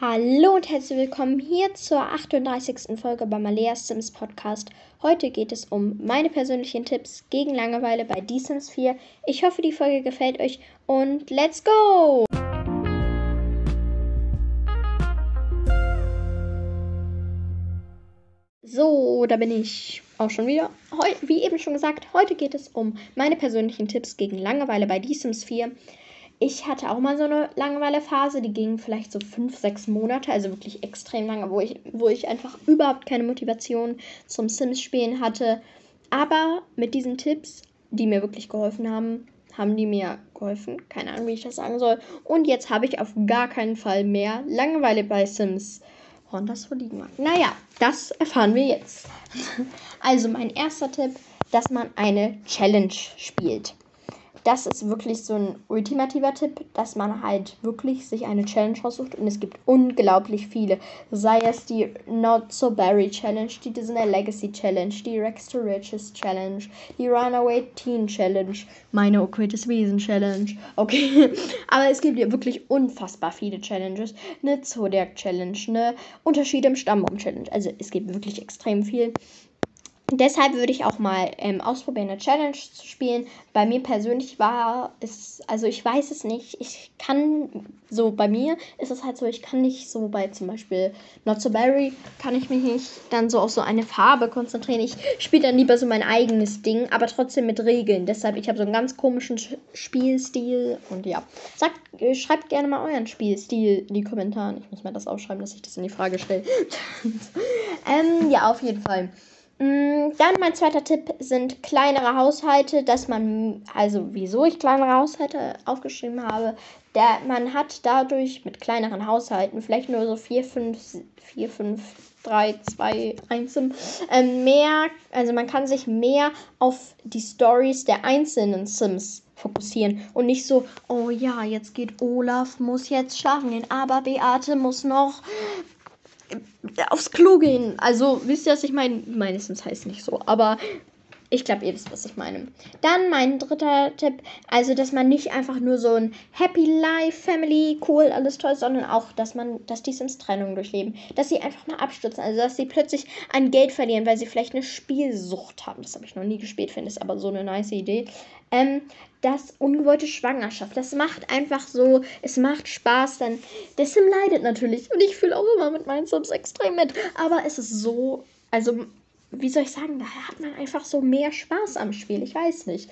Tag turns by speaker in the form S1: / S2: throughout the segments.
S1: Hallo und herzlich willkommen hier zur 38. Folge beim Alea Sims Podcast. Heute geht es um meine persönlichen Tipps gegen Langeweile bei The Sims 4. Ich hoffe, die Folge gefällt euch und let's go! So, da bin ich auch schon wieder. Heu wie eben schon gesagt, heute geht es um meine persönlichen Tipps gegen Langeweile bei The Sims 4 ich hatte auch mal so eine Langeweilephase, die ging vielleicht so fünf, sechs Monate, also wirklich extrem lange, wo ich, wo ich einfach überhaupt keine Motivation zum Sims-Spielen hatte. Aber mit diesen Tipps, die mir wirklich geholfen haben, haben die mir geholfen. Keine Ahnung, wie ich das sagen soll. Und jetzt habe ich auf gar keinen Fall mehr Langeweile bei Sims. Und das wo liegen mag. Naja, das erfahren wir jetzt. also mein erster Tipp, dass man eine Challenge spielt das ist wirklich so ein ultimativer Tipp, dass man halt wirklich sich eine Challenge raussucht und es gibt unglaublich viele. Sei es die Not So Berry Challenge, die Disney Legacy Challenge, die Rex to Riches Challenge, die Runaway Teen Challenge, meine okkultes Wesen Challenge. Okay, aber es gibt ja wirklich unfassbar viele Challenges. Eine Zodiac Challenge, eine Unterschiede im Stammbaum Challenge. Also es gibt wirklich extrem viel. Deshalb würde ich auch mal ähm, ausprobieren, eine Challenge zu spielen. Bei mir persönlich war es, also ich weiß es nicht. Ich kann so, bei mir ist es halt so, ich kann nicht so bei zum Beispiel Not So Berry, kann ich mich nicht dann so auf so eine Farbe konzentrieren. Ich spiele dann lieber so mein eigenes Ding, aber trotzdem mit Regeln. Deshalb, ich habe so einen ganz komischen Spielstil und ja. Sagt, schreibt gerne mal euren Spielstil in die Kommentare. Ich muss mir das aufschreiben, dass ich das in die Frage stelle. ähm, ja, auf jeden Fall. Mm, dann mein zweiter Tipp sind kleinere Haushalte, dass man, also wieso ich kleinere Haushalte aufgeschrieben habe, der, man hat dadurch mit kleineren Haushalten, vielleicht nur so 4, 5, 4, 5, 3, 2, 1, ähm, mehr, also man kann sich mehr auf die Stories der einzelnen Sims fokussieren und nicht so, oh ja, jetzt geht Olaf, muss jetzt schlafen gehen, aber Beate muss noch aufs Klo gehen. Also, wisst ihr, was ich meine? Meistens heißt nicht so, aber ich glaube, ihr wisst, was ich meine. Dann mein dritter Tipp, also, dass man nicht einfach nur so ein Happy Life, Family, cool, alles toll, sondern auch, dass man, dass die Sims Trennung durchleben. Dass sie einfach mal abstürzen, also, dass sie plötzlich an Geld verlieren, weil sie vielleicht eine Spielsucht haben. Das habe ich noch nie gespielt, finde ich aber so eine nice Idee. Ähm, das ungewollte Schwangerschaft. Das macht einfach so, es macht Spaß, dann der Sim leidet natürlich und ich fühle auch immer mit meinen Sims extrem mit, aber es ist so, also wie soll ich sagen, da hat man einfach so mehr Spaß am Spiel, ich weiß nicht.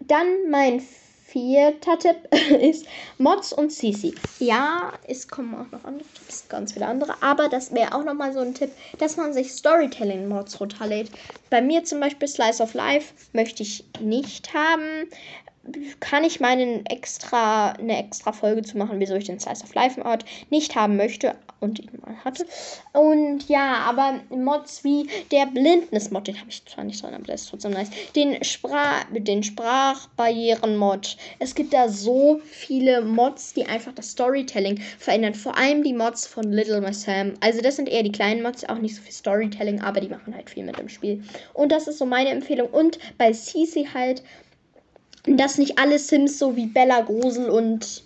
S1: Dann mein vierter Tipp ist Mods und CC. Ja, es kommen auch noch andere Tipps, ganz viele andere, aber das wäre auch nochmal so ein Tipp, dass man sich Storytelling-Mods runterlädt. Bei mir zum Beispiel Slice of Life möchte ich nicht haben kann ich meinen extra, eine extra Folge zu machen, wieso ich den Slice of Life Mod nicht haben möchte und ihn mal hatte. Und ja, aber Mods wie der Blindnis-Mod, den habe ich zwar nicht drin, aber der ist trotzdem nice. Den, Sprach, den Sprachbarrieren-Mod. Es gibt da so viele Mods, die einfach das Storytelling verändern. Vor allem die Mods von Little Miss Sam. Also das sind eher die kleinen Mods, auch nicht so viel Storytelling, aber die machen halt viel mit dem Spiel. Und das ist so meine Empfehlung. Und bei CC halt dass nicht alle Sims so wie Bella Grusel und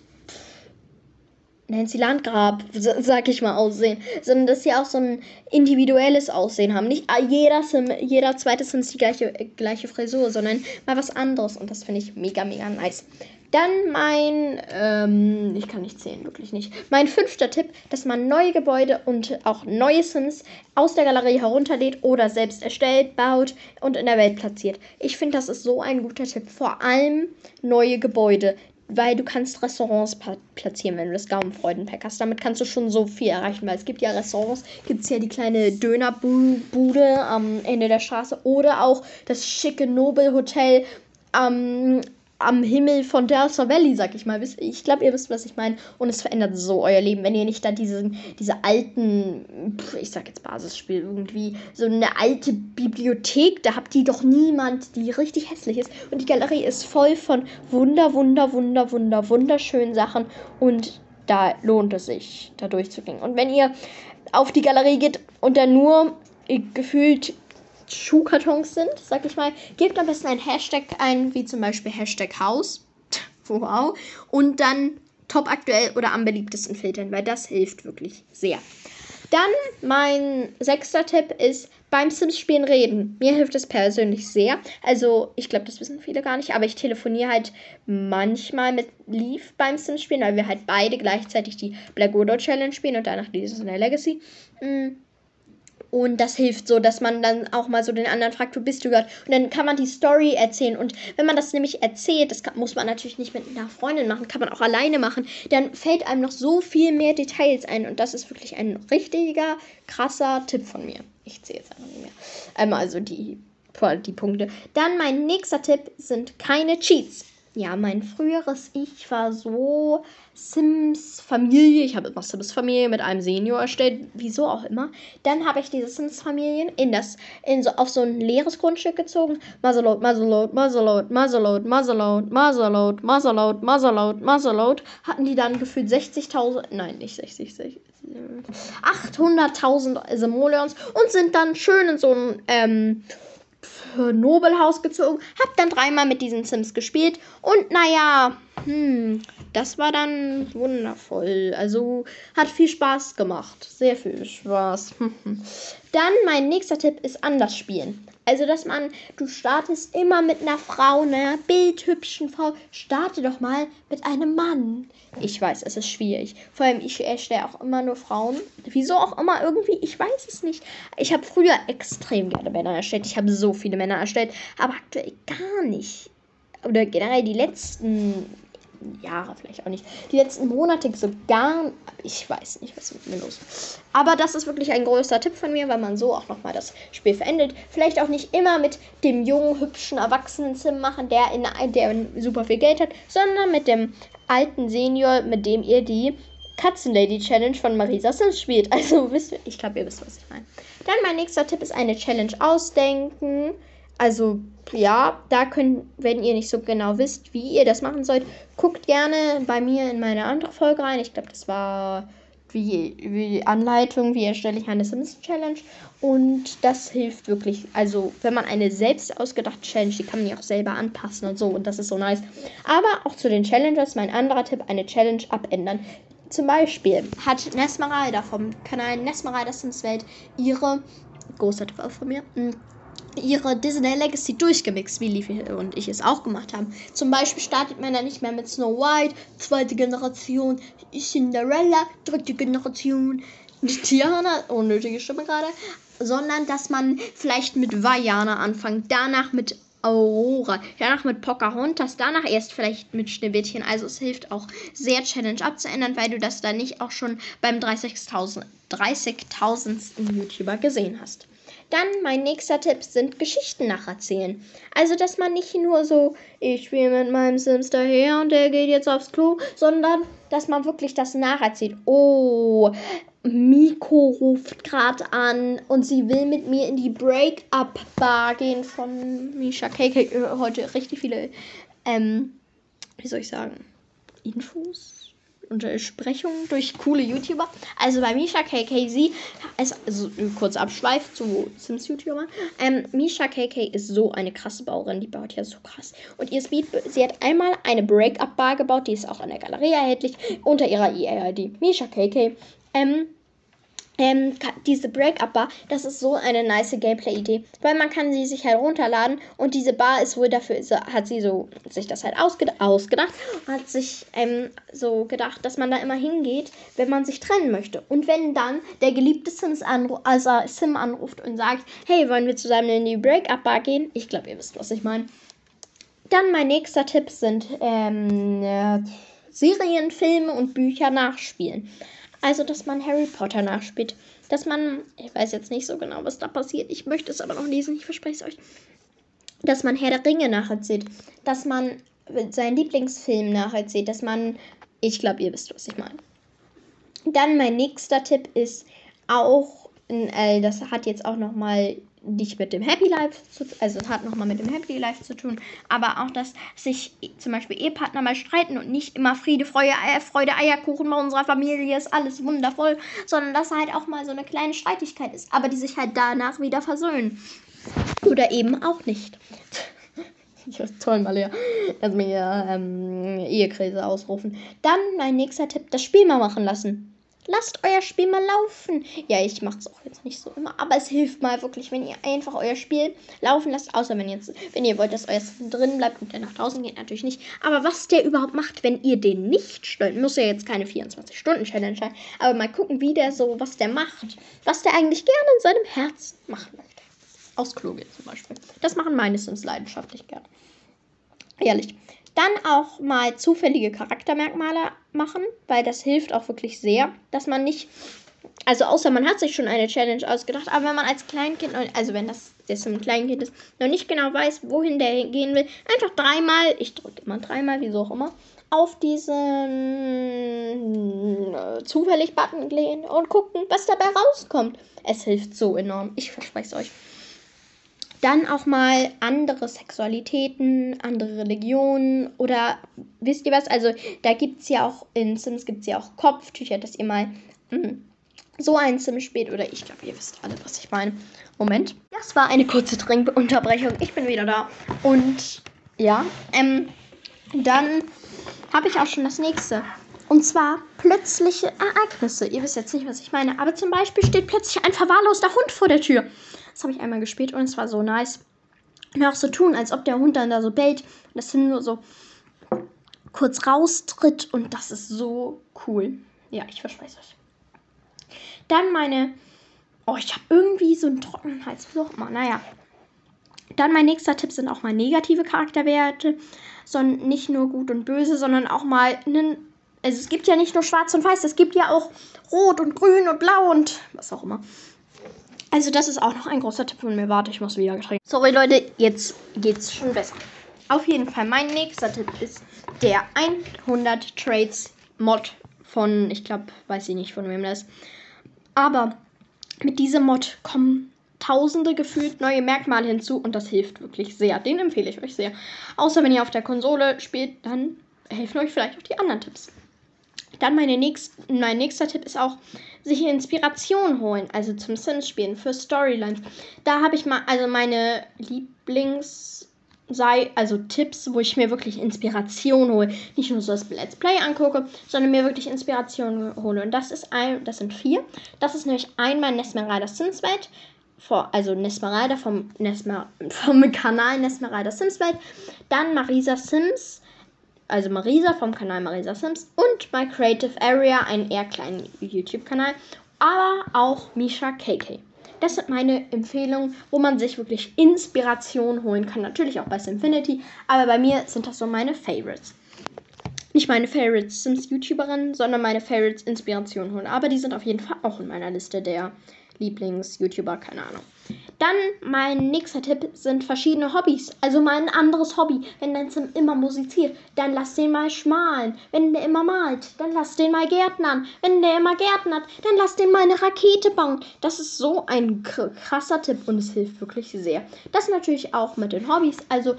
S1: Nancy Landgrab, sag ich mal, aussehen, sondern dass sie auch so ein individuelles Aussehen haben. Nicht jeder Sim, jeder zweite Sims die gleiche, gleiche Frisur, sondern mal was anderes und das finde ich mega, mega nice. Dann mein, ähm, ich kann nicht zählen, wirklich nicht. Mein fünfter Tipp, dass man neue Gebäude und auch neue Sims aus der Galerie herunterlädt oder selbst erstellt, baut und in der Welt platziert. Ich finde, das ist so ein guter Tipp. Vor allem neue Gebäude, weil du kannst Restaurants platzieren, wenn du das Gaumenfreudenpack hast. Damit kannst du schon so viel erreichen, weil es gibt ja Restaurants, gibt es ja die kleine Dönerbude am Ende der Straße oder auch das schicke Nobelhotel am am Himmel von Delta Valley, sag ich mal. Ich glaube, ihr wisst, was ich meine. Und es verändert so euer Leben, wenn ihr nicht da diesen, diese alten, ich sag jetzt Basisspiel, irgendwie so eine alte Bibliothek, da habt ihr doch niemand, die richtig hässlich ist. Und die Galerie ist voll von wunder, wunder, wunder, wunder, wunderschönen Sachen. Und da lohnt es sich, da durchzugehen. Und wenn ihr auf die Galerie geht und dann nur gefühlt Schuhkartons sind, sag ich mal, gebt am besten ein Hashtag ein, wie zum Beispiel Hashtag Haus. wow. Und dann top aktuell oder am beliebtesten filtern, weil das hilft wirklich sehr. Dann mein sechster Tipp ist beim Sims-Spielen reden. Mir hilft es persönlich sehr. Also, ich glaube, das wissen viele gar nicht, aber ich telefoniere halt manchmal mit Leaf beim Sims-Spielen, weil wir halt beide gleichzeitig die Black Widow Challenge spielen und danach dieses in der Legacy. Mm. Und das hilft so, dass man dann auch mal so den anderen fragt, wo bist du gerade? Und dann kann man die Story erzählen. Und wenn man das nämlich erzählt, das kann, muss man natürlich nicht mit einer Freundin machen, kann man auch alleine machen, dann fällt einem noch so viel mehr Details ein. Und das ist wirklich ein richtiger, krasser Tipp von mir. Ich zähle jetzt einfach nicht mehr. Ähm, also die, die Punkte. Dann mein nächster Tipp sind keine Cheats. Ja, mein früheres Ich war so Sims Familie. Ich habe immer Sims Familie mit einem Senior erstellt, wieso auch immer. Dann habe ich diese Sims Familien in das in so auf so ein leeres Grundstück gezogen. Muzzleload, Muzzleload, Muzzleload, Muzzleload, Muzzleload, Muzzleload, Muzzleload, Muzzleload, Muzzleload. Hatten die dann gefühlt 60.000, nein, nicht 60, 60 800.000 Simoleons und sind dann schön in so ein ähm, Nobelhaus gezogen, hab dann dreimal mit diesen Sims gespielt und naja, hm, das war dann wundervoll. Also hat viel Spaß gemacht. Sehr viel Spaß. dann mein nächster Tipp ist anders spielen. Also, dass man, du startest immer mit einer Frau, einer bildhübschen Frau. Starte doch mal mit einem Mann. Ich weiß, es ist schwierig. Vor allem, ich erstelle auch immer nur Frauen. Wieso auch immer irgendwie, ich weiß es nicht. Ich habe früher extrem gerne Männer erstellt. Ich habe so viele Männer erstellt, aber aktuell gar nicht. Oder generell die letzten Jahre vielleicht auch nicht. Die letzten Monate so gar. Ich weiß nicht, was mit mir los ist. Aber das ist wirklich ein größter Tipp von mir, weil man so auch nochmal das Spiel verendet. Vielleicht auch nicht immer mit dem jungen, hübschen, erwachsenen Sim machen, der, in, der super viel Geld hat, sondern mit dem alten Senior, mit dem ihr die Katzenlady Challenge von Marisa Sims spielt. Also wisst ihr, ich glaube, ihr wisst, was ich meine. Dann mein nächster Tipp ist eine Challenge ausdenken. Also ja, da könnt, wenn ihr nicht so genau wisst, wie ihr das machen sollt, guckt gerne bei mir in meine andere Folge rein. Ich glaube, das war wie, wie Anleitung, wie erstelle ich eine Sims Challenge. Und das hilft wirklich. Also, wenn man eine selbst ausgedachte Challenge, die kann man ja auch selber anpassen und so. Und das ist so nice. Aber auch zu den Challenges, mein anderer Tipp, eine Challenge abändern. Zum Beispiel hat Nesmeralda vom Kanal Nesmeralda Sims Welt ihre, großer Tipp auch von mir, hm, ihre Disney Legacy durchgemixt, wie Leafy und ich es auch gemacht haben. Zum Beispiel startet man dann nicht mehr mit Snow White, zweite Generation, Cinderella, dritte Generation, Tiana, unnötige Stimme gerade, sondern dass man vielleicht mit Vajana anfängt, danach mit Aurora, danach mit Pocahontas, danach erst vielleicht mit Schneewittchen. Also es hilft auch sehr Challenge abzuändern, weil du das dann nicht auch schon beim 30.000 30 YouTuber gesehen hast. Dann mein nächster Tipp sind Geschichten nacherzählen. Also, dass man nicht nur so, ich spiele mit meinem Sims daher und der geht jetzt aufs Klo, sondern dass man wirklich das nacherzählt. Oh, Miko ruft gerade an und sie will mit mir in die Break-Up-Bar gehen von Misha KK. Heute richtig viele, ähm, wie soll ich sagen, Infos? Untersprechungen durch coole YouTuber. Also bei Misha KK, ist, also kurz Abschweif zu Sims YouTuber. Ähm, Misha KK ist so eine krasse Bauerin, die baut ja so krass. Und ihr Speed, sie hat einmal eine Break-Up-Bar gebaut, die ist auch an der Galerie erhältlich, unter ihrer EA-ID. Misha KK. Ähm, ähm, diese Break-Up-Bar, das ist so eine nice Gameplay-Idee, weil man kann sie sich halt runterladen und diese Bar ist wohl dafür, hat sie so sich das halt ausged ausgedacht hat sich ähm, so gedacht, dass man da immer hingeht, wenn man sich trennen möchte. Und wenn dann der geliebte Sims anruft, also Sim anruft und sagt, hey, wollen wir zusammen in die Break-Up-Bar gehen? Ich glaube, ihr wisst, was ich meine. Dann mein nächster Tipp sind ähm, äh, Serien, Filme und Bücher nachspielen. Also, dass man Harry Potter nachspielt. Dass man, ich weiß jetzt nicht so genau, was da passiert. Ich möchte es aber noch lesen, ich verspreche es euch. Dass man Herr der Ringe nacherzählt. Dass man seinen Lieblingsfilm nacherzählt. Dass man, ich glaube, ihr wisst, was ich meine. Dann mein nächster Tipp ist auch, äh, das hat jetzt auch nochmal nicht mit dem Happy Life zu also es hat nochmal mit dem Happy Life zu tun, aber auch, dass sich zum Beispiel Ehepartner mal streiten und nicht immer Friede, Freude, Eier, Freude, Eierkuchen bei unserer Familie ist alles wundervoll, sondern dass halt auch mal so eine kleine Streitigkeit ist, aber die sich halt danach wieder versöhnen. Oder eben auch nicht. ja, toll, mal ja. Also mir ähm, Ehekrise ausrufen. Dann mein nächster Tipp, das Spiel mal machen lassen. Lasst euer Spiel mal laufen. Ja, ich mache es auch jetzt nicht so immer, aber es hilft mal wirklich, wenn ihr einfach euer Spiel laufen lasst. Außer wenn jetzt, wenn ihr wollt, dass euer drin bleibt und der nach draußen geht, natürlich nicht. Aber was der überhaupt macht, wenn ihr den nicht stört, muss ja jetzt keine 24-Stunden-Challenge sein. Aber mal gucken, wie der so, was der macht. Was der eigentlich gerne in seinem Herz machen möchte. Aus Klo gehen zum Beispiel. Das machen meine Sims leidenschaftlich gerne. Ehrlich. Dann auch mal zufällige Charaktermerkmale machen, weil das hilft auch wirklich sehr, dass man nicht, also außer man hat sich schon eine Challenge ausgedacht, aber wenn man als Kleinkind, also wenn das jetzt ein Kleinkind ist, noch nicht genau weiß, wohin der gehen will, einfach dreimal, ich drücke immer dreimal, wieso auch immer, auf diesen äh, zufällig Button gehen und gucken, was dabei rauskommt. Es hilft so enorm. Ich verspreche es euch. Dann auch mal andere Sexualitäten, andere Religionen oder wisst ihr was? Also da gibt es ja auch in Sims gibt es ja auch Kopftücher, dass ihr mal mh, hm, so ein Sim spielt. Oder ich glaube, ihr wisst alle, was ich meine. Moment. Das war eine kurze Trinkunterbrechung. Ich bin wieder da. Und ja, ähm, dann habe ich auch schon das nächste. Und zwar plötzliche Ereignisse. Ihr wisst jetzt nicht, was ich meine. Aber zum Beispiel steht plötzlich ein verwahrloster Hund vor der Tür. Das habe ich einmal gespielt und es war so nice. Und auch so tun, als ob der Hund dann da so bellt und das hin nur so kurz raustritt und das ist so cool. Ja, ich verspreche es euch. Dann meine. Oh, ich habe irgendwie so einen trockenen Hals. Wie auch. Naja. Dann mein nächster Tipp sind auch mal negative Charakterwerte. Sondern nicht nur gut und böse, sondern auch mal einen. Also es gibt ja nicht nur schwarz und weiß, es gibt ja auch rot und grün und blau und was auch immer. Also das ist auch noch ein großer Tipp von mir. Warte, ich muss wieder getränkt. Sorry Leute, jetzt geht's schon besser. Auf jeden Fall, mein nächster Tipp ist der 100 Trades Mod von, ich glaube, weiß ich nicht von wem das ist. Aber mit diesem Mod kommen tausende gefühlt neue Merkmale hinzu und das hilft wirklich sehr. Den empfehle ich euch sehr. Außer wenn ihr auf der Konsole spielt, dann helfen euch vielleicht auch die anderen Tipps. Dann meine nächst, mein nächster Tipp ist auch, sich Inspiration holen, also zum Sims spielen, für Storylines. Da habe ich mal, also meine Lieblings, sei, also Tipps, wo ich mir wirklich Inspiration hole. Nicht nur so das Let's Play angucke, sondern mir wirklich Inspiration hole. Und das ist ein, das sind vier. Das ist nämlich einmal Nesmeralda Simswelt, vor, also Nesmeralda vom, Nesmer, vom Kanal Nesmeralda Simswelt. Dann Marisa Sims also Marisa vom Kanal Marisa Sims und My Creative Area, einen eher kleinen YouTube-Kanal, aber auch Misha KK. Das sind meine Empfehlungen, wo man sich wirklich Inspiration holen kann. Natürlich auch bei Simfinity, aber bei mir sind das so meine Favorites. Nicht meine Favorites Sims-YouTuberinnen, sondern meine Favorites Inspiration holen. Aber die sind auf jeden Fall auch in meiner Liste der Lieblings-YouTuber, keine Ahnung. Dann mein nächster Tipp sind verschiedene Hobbys. Also mal ein anderes Hobby. Wenn dein Sim immer musiziert, dann lass den mal schmalen. Wenn der immer malt, dann lass den mal gärtnern. Wenn der immer gärtnert, dann lass den mal eine Rakete bauen. Das ist so ein krasser Tipp und es hilft wirklich sehr. Das natürlich auch mit den Hobbys. Also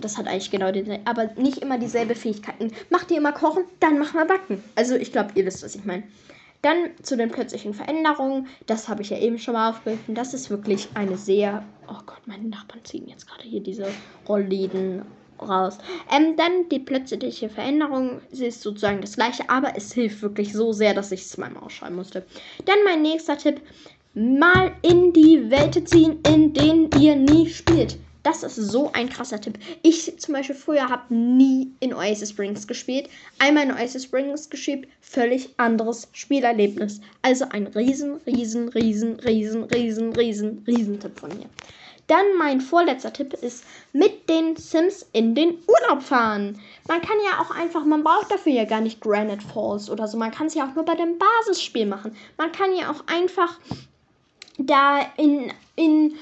S1: das hat eigentlich genau den, aber nicht immer dieselbe Fähigkeiten. Macht ihr immer kochen, dann mach mal backen. Also ich glaube, ihr wisst, was ich meine. Dann zu den plötzlichen Veränderungen. Das habe ich ja eben schon mal aufgegriffen. Das ist wirklich eine sehr. Oh Gott, meine Nachbarn ziehen jetzt gerade hier diese Rollläden raus. Ähm, dann die plötzliche Veränderung. Sie ist sozusagen das gleiche, aber es hilft wirklich so sehr, dass ich es zweimal ausschreiben musste. Dann mein nächster Tipp. Mal in die Welt ziehen, in denen ihr nie spielt. Das ist so ein krasser Tipp. Ich zum Beispiel früher habe nie in Oasis Springs gespielt. Einmal in Oasis Springs gespielt, völlig anderes Spielerlebnis. Also ein riesen, riesen, riesen, riesen, riesen, riesen, riesen Tipp von mir. Dann mein vorletzter Tipp ist mit den Sims in den Urlaub fahren. Man kann ja auch einfach, man braucht dafür ja gar nicht Granite Falls oder so. Man kann es ja auch nur bei dem Basisspiel machen. Man kann ja auch einfach da in, in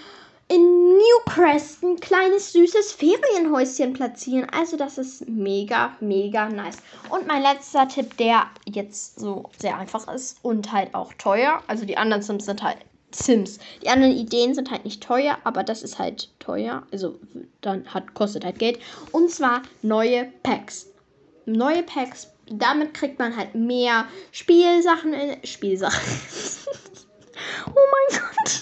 S1: in Newcrest ein kleines süßes Ferienhäuschen platzieren. Also das ist mega, mega nice. Und mein letzter Tipp, der jetzt so sehr einfach ist und halt auch teuer. Also die anderen Sims sind halt Sims. Die anderen Ideen sind halt nicht teuer, aber das ist halt teuer. Also dann hat kostet halt Geld. Und zwar neue Packs. Neue Packs. Damit kriegt man halt mehr Spielsachen in Spielsachen. oh mein Gott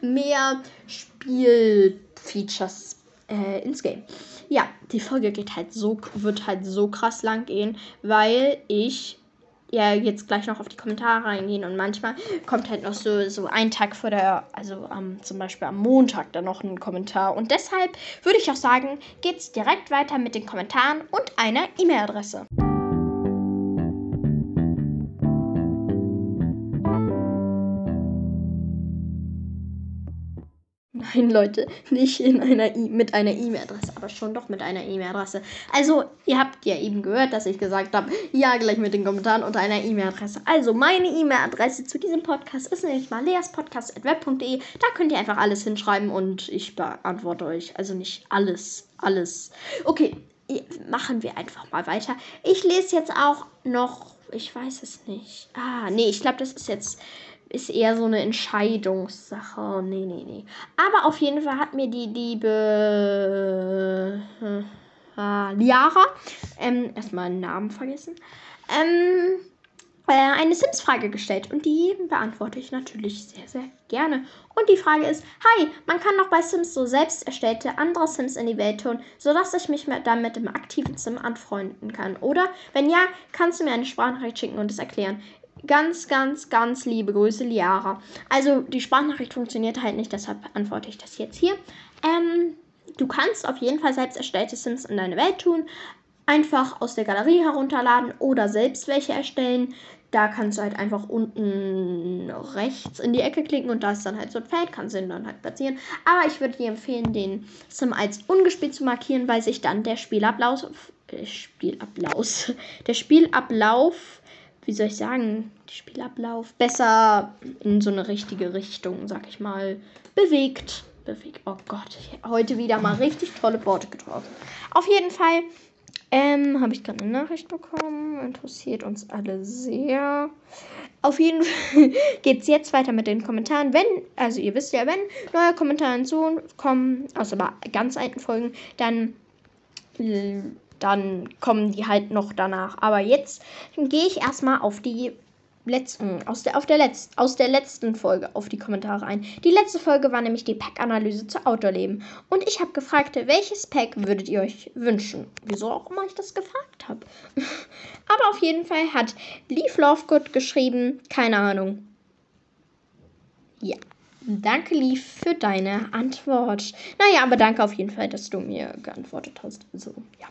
S1: mehr Spielfeatures äh, ins Game. Ja, die Folge geht halt so, wird halt so krass lang gehen, weil ich ja jetzt gleich noch auf die Kommentare reingehen und manchmal kommt halt noch so, so ein Tag vor der, also am, zum Beispiel am Montag dann noch ein Kommentar. Und deshalb würde ich auch sagen, geht's direkt weiter mit den Kommentaren und einer E-Mail-Adresse. Nein, Leute, nicht in einer e mit einer E-Mail-Adresse, aber schon doch mit einer E-Mail-Adresse. Also, ihr habt ja eben gehört, dass ich gesagt habe, ja, gleich mit den Kommentaren unter einer E-Mail-Adresse. Also, meine E-Mail-Adresse zu diesem Podcast ist nämlich mal leaspodcast.web.de. Da könnt ihr einfach alles hinschreiben und ich beantworte euch. Also nicht alles, alles. Okay, machen wir einfach mal weiter. Ich lese jetzt auch noch, ich weiß es nicht. Ah, nee, ich glaube, das ist jetzt ist eher so eine Entscheidungssache. Nee, nee, nee. Aber auf jeden Fall hat mir die liebe äh, Liara, ähm, erstmal einen Namen vergessen, ähm, äh, eine Sims-Frage gestellt und die beantworte ich natürlich sehr, sehr gerne. Und die Frage ist, hi, man kann doch bei Sims so selbst erstellte andere Sims in die Welt tun, sodass ich mich damit im aktiven Sim anfreunden kann. Oder? Wenn ja, kannst du mir eine Sprachnachricht schicken und es erklären. Ganz, ganz, ganz liebe Grüße, Liara. Also die Sprachnachricht funktioniert halt nicht, deshalb antworte ich das jetzt hier. Ähm, du kannst auf jeden Fall selbst erstellte Sims in deine Welt tun. Einfach aus der Galerie herunterladen oder selbst welche erstellen. Da kannst du halt einfach unten rechts in die Ecke klicken und da ist dann halt so ein Feld, kannst du ihn dann halt platzieren. Aber ich würde dir empfehlen, den Sim als ungespielt zu markieren, weil sich dann der Spielablauf, äh, Spielablauf, der Spielablauf wie soll ich sagen, Spielablauf besser in so eine richtige Richtung, sag ich mal, bewegt. Bewegt. Oh Gott, heute wieder mal richtig tolle Worte getroffen. Auf jeden Fall ähm, habe ich gerade eine Nachricht bekommen. Interessiert uns alle sehr. Auf jeden Fall geht es jetzt weiter mit den Kommentaren. Wenn, also ihr wisst ja, wenn neue Kommentare hinzukommen, außer bei ganz alten Folgen, dann dann kommen die halt noch danach. Aber jetzt gehe ich erstmal auf die letzten, aus der, auf der Letz, aus der letzten Folge auf die Kommentare ein. Die letzte Folge war nämlich die Pack-Analyse zu Outdoor-Leben. Und ich habe gefragt, welches Pack würdet ihr euch wünschen? Wieso auch immer ich das gefragt habe. aber auf jeden Fall hat Leaf Lovegood geschrieben, keine Ahnung. Ja. Danke, Leaf, für deine Antwort. Naja, aber danke auf jeden Fall, dass du mir geantwortet hast. Also, ja.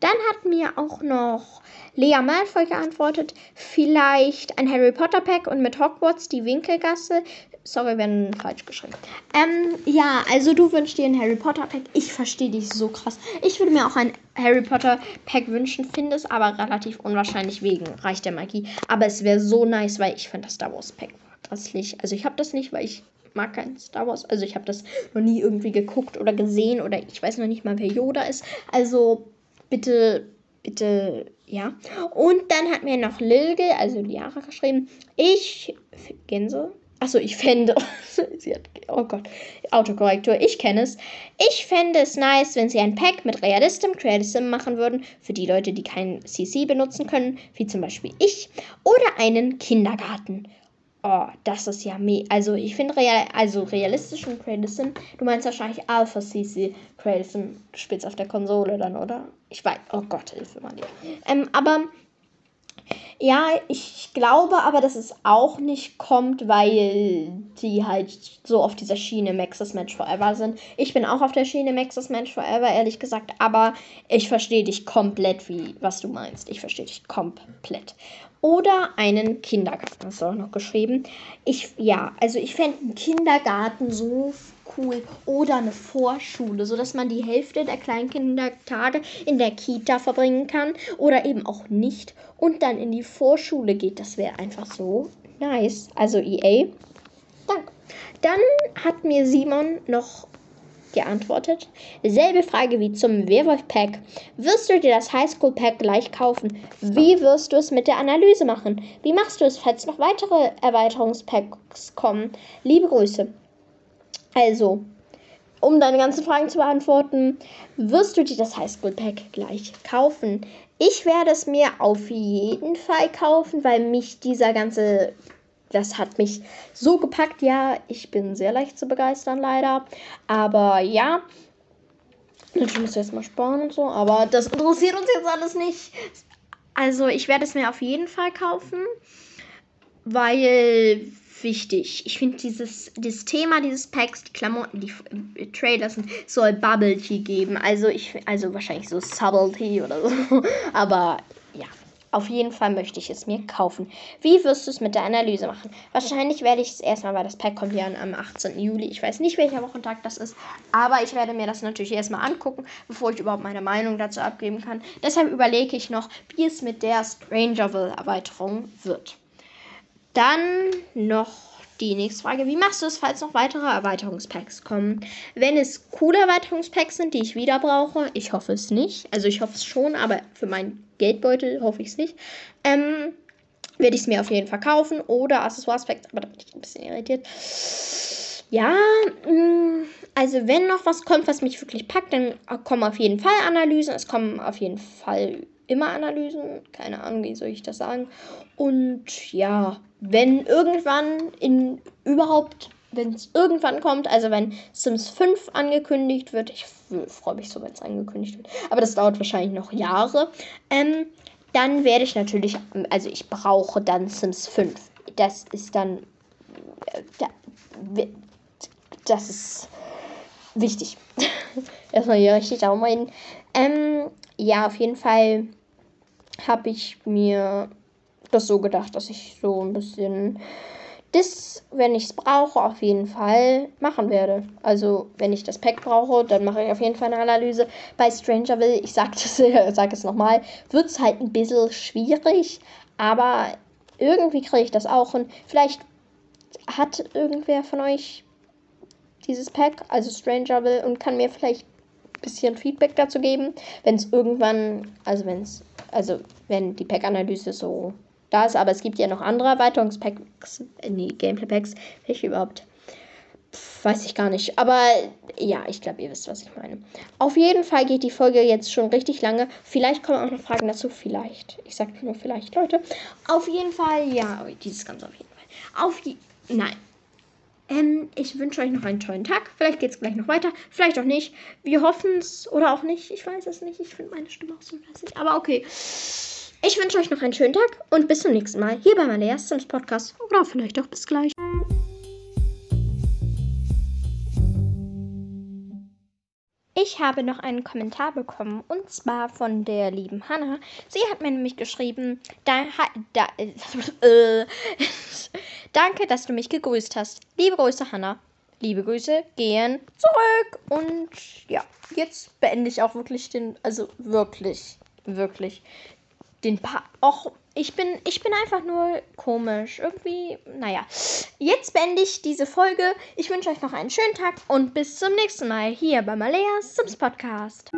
S1: Dann hat mir auch noch Lea Malfoy geantwortet. Vielleicht ein Harry Potter Pack und mit Hogwarts die Winkelgasse. Sorry, wenn falsch geschrieben. Ähm, ja, also du wünschst dir ein Harry Potter Pack. Ich verstehe dich so krass. Ich würde mir auch ein Harry Potter Pack wünschen, finde es aber relativ unwahrscheinlich wegen Reich der Magie. Aber es wäre so nice, weil ich finde das Star Wars Pack grässlich. Also ich habe das nicht, weil ich mag kein Star Wars. Also ich habe das noch nie irgendwie geguckt oder gesehen oder ich weiß noch nicht mal, wer Yoda ist. Also bitte, bitte, ja. Und dann hat mir noch Lilge, also Liara, geschrieben, ich, Gänse, Achso, ich fände. sie hat, oh Gott, Autokorrektur, ich kenne es. Ich fände es nice, wenn sie ein Pack mit Realism, Creatism machen würden, für die Leute, die kein CC benutzen können, wie zum Beispiel ich, oder einen Kindergarten. Oh, das ist ja me. Also, ich finde real also realistischen Creatism. Du meinst wahrscheinlich Alpha CC Creatism. Du spielst auf der Konsole dann, oder? Ich weiß. Oh Gott, Hilfe mal dir. Ähm, aber ja, ich glaube aber, dass es auch nicht kommt, weil die halt so auf dieser Schiene Maxis Match Forever sind. Ich bin auch auf der Schiene Maxis Match Forever, ehrlich gesagt, aber ich verstehe dich komplett, wie was du meinst. Ich verstehe dich komplett. Oder einen Kindergarten, hast du auch noch geschrieben. Ich, ja, also ich fände einen Kindergarten so cool. Oder eine Vorschule, sodass man die Hälfte der Kleinkindertage in der Kita verbringen kann. Oder eben auch nicht. Und dann in die Vorschule geht. Das wäre einfach so nice. Also EA. Danke. Dann hat mir Simon noch geantwortet. Selbe Frage wie zum Werwolf-Pack. Wirst du dir das Highschool-Pack gleich kaufen? Wie wirst du es mit der Analyse machen? Wie machst du es, falls noch weitere Erweiterungspacks kommen? Liebe Grüße. Also, um deine ganzen Fragen zu beantworten, wirst du dir das Highschool-Pack gleich kaufen? Ich werde es mir auf jeden Fall kaufen, weil mich dieser ganze, das hat mich so gepackt. Ja, ich bin sehr leicht zu begeistern leider. Aber ja, Natürlich musst du erstmal sparen und so, aber das interessiert uns jetzt alles nicht. Also ich werde es mir auf jeden Fall kaufen, weil wichtig. Ich finde dieses, dieses Thema dieses Packs, die Klamotten, die äh, Trailers sind, soll Bubble Tea geben. Also ich, also wahrscheinlich so Subtle Tea oder so. Aber ja, auf jeden Fall möchte ich es mir kaufen. Wie wirst du es mit der Analyse machen? Wahrscheinlich werde ich es erstmal, weil das Pack kommt ja am 18. Juli. Ich weiß nicht, welcher Wochentag das ist, aber ich werde mir das natürlich erstmal angucken, bevor ich überhaupt meine Meinung dazu abgeben kann. Deshalb überlege ich noch, wie es mit der Strangerville-Erweiterung wird. Dann noch die nächste Frage. Wie machst du es, falls noch weitere Erweiterungspacks kommen? Wenn es coole Erweiterungspacks sind, die ich wieder brauche, ich hoffe es nicht. Also ich hoffe es schon, aber für meinen Geldbeutel hoffe ich es nicht. Ähm, werde ich es mir auf jeden Fall kaufen. Oder Accessoires-Packs, aber da bin ich ein bisschen irritiert. Ja, mm, also wenn noch was kommt, was mich wirklich packt, dann kommen auf jeden Fall Analysen. Es kommen auf jeden Fall immer Analysen. Keine Ahnung, wie soll ich das sagen. Und ja, wenn irgendwann in überhaupt, wenn es irgendwann kommt, also wenn Sims 5 angekündigt wird, ich freue mich so, wenn es angekündigt wird, aber das dauert wahrscheinlich noch Jahre, ähm, dann werde ich natürlich, also ich brauche dann Sims 5. Das ist dann, äh, das ist wichtig. Erstmal hier richtig Daumen hin. Ähm, ja, auf jeden Fall habe ich mir das so gedacht, dass ich so ein bisschen das, wenn ich es brauche, auf jeden Fall machen werde. Also, wenn ich das Pack brauche, dann mache ich auf jeden Fall eine Analyse. Bei Strangerville, ich sage sag es nochmal, wird es halt ein bisschen schwierig, aber irgendwie kriege ich das auch Und Vielleicht hat irgendwer von euch dieses Pack, also Strangerville, und kann mir vielleicht bisschen Feedback dazu geben, wenn es irgendwann, also wenn es, also wenn die Pack-Analyse so da ist. Aber es gibt ja noch andere Erweiterungspacks, äh, nee, Gameplay-Packs. Welche überhaupt? Weiß ich gar nicht. Aber ja, ich glaube, ihr wisst, was ich meine. Auf jeden Fall geht die Folge jetzt schon richtig lange. Vielleicht kommen auch noch Fragen dazu. Vielleicht. Ich sage nur vielleicht, Leute. Auf jeden Fall, ja, dieses Ganze auf jeden Fall. Auf die. Nein. Ähm, ich wünsche euch noch einen tollen Tag. Vielleicht geht es gleich noch weiter. Vielleicht auch nicht. Wir hoffen es oder auch nicht. Ich weiß es nicht. Ich finde meine Stimme auch so lässig. Aber okay. Ich wünsche euch noch einen schönen Tag und bis zum nächsten Mal hier bei meiner ersten Podcast oder vielleicht auch bis gleich. Ich habe noch einen Kommentar bekommen und zwar von der lieben Hanna. Sie hat mir nämlich geschrieben, da, da, äh, danke, dass du mich gegrüßt hast. Liebe Grüße, Hanna. Liebe Grüße gehen zurück. Und ja, jetzt beende ich auch wirklich den, also wirklich, wirklich den pa Och, ich bin, ich bin einfach nur komisch. Irgendwie, naja. Jetzt beende ich diese Folge. Ich wünsche euch noch einen schönen Tag und bis zum nächsten Mal hier bei Maleas Sims Podcast.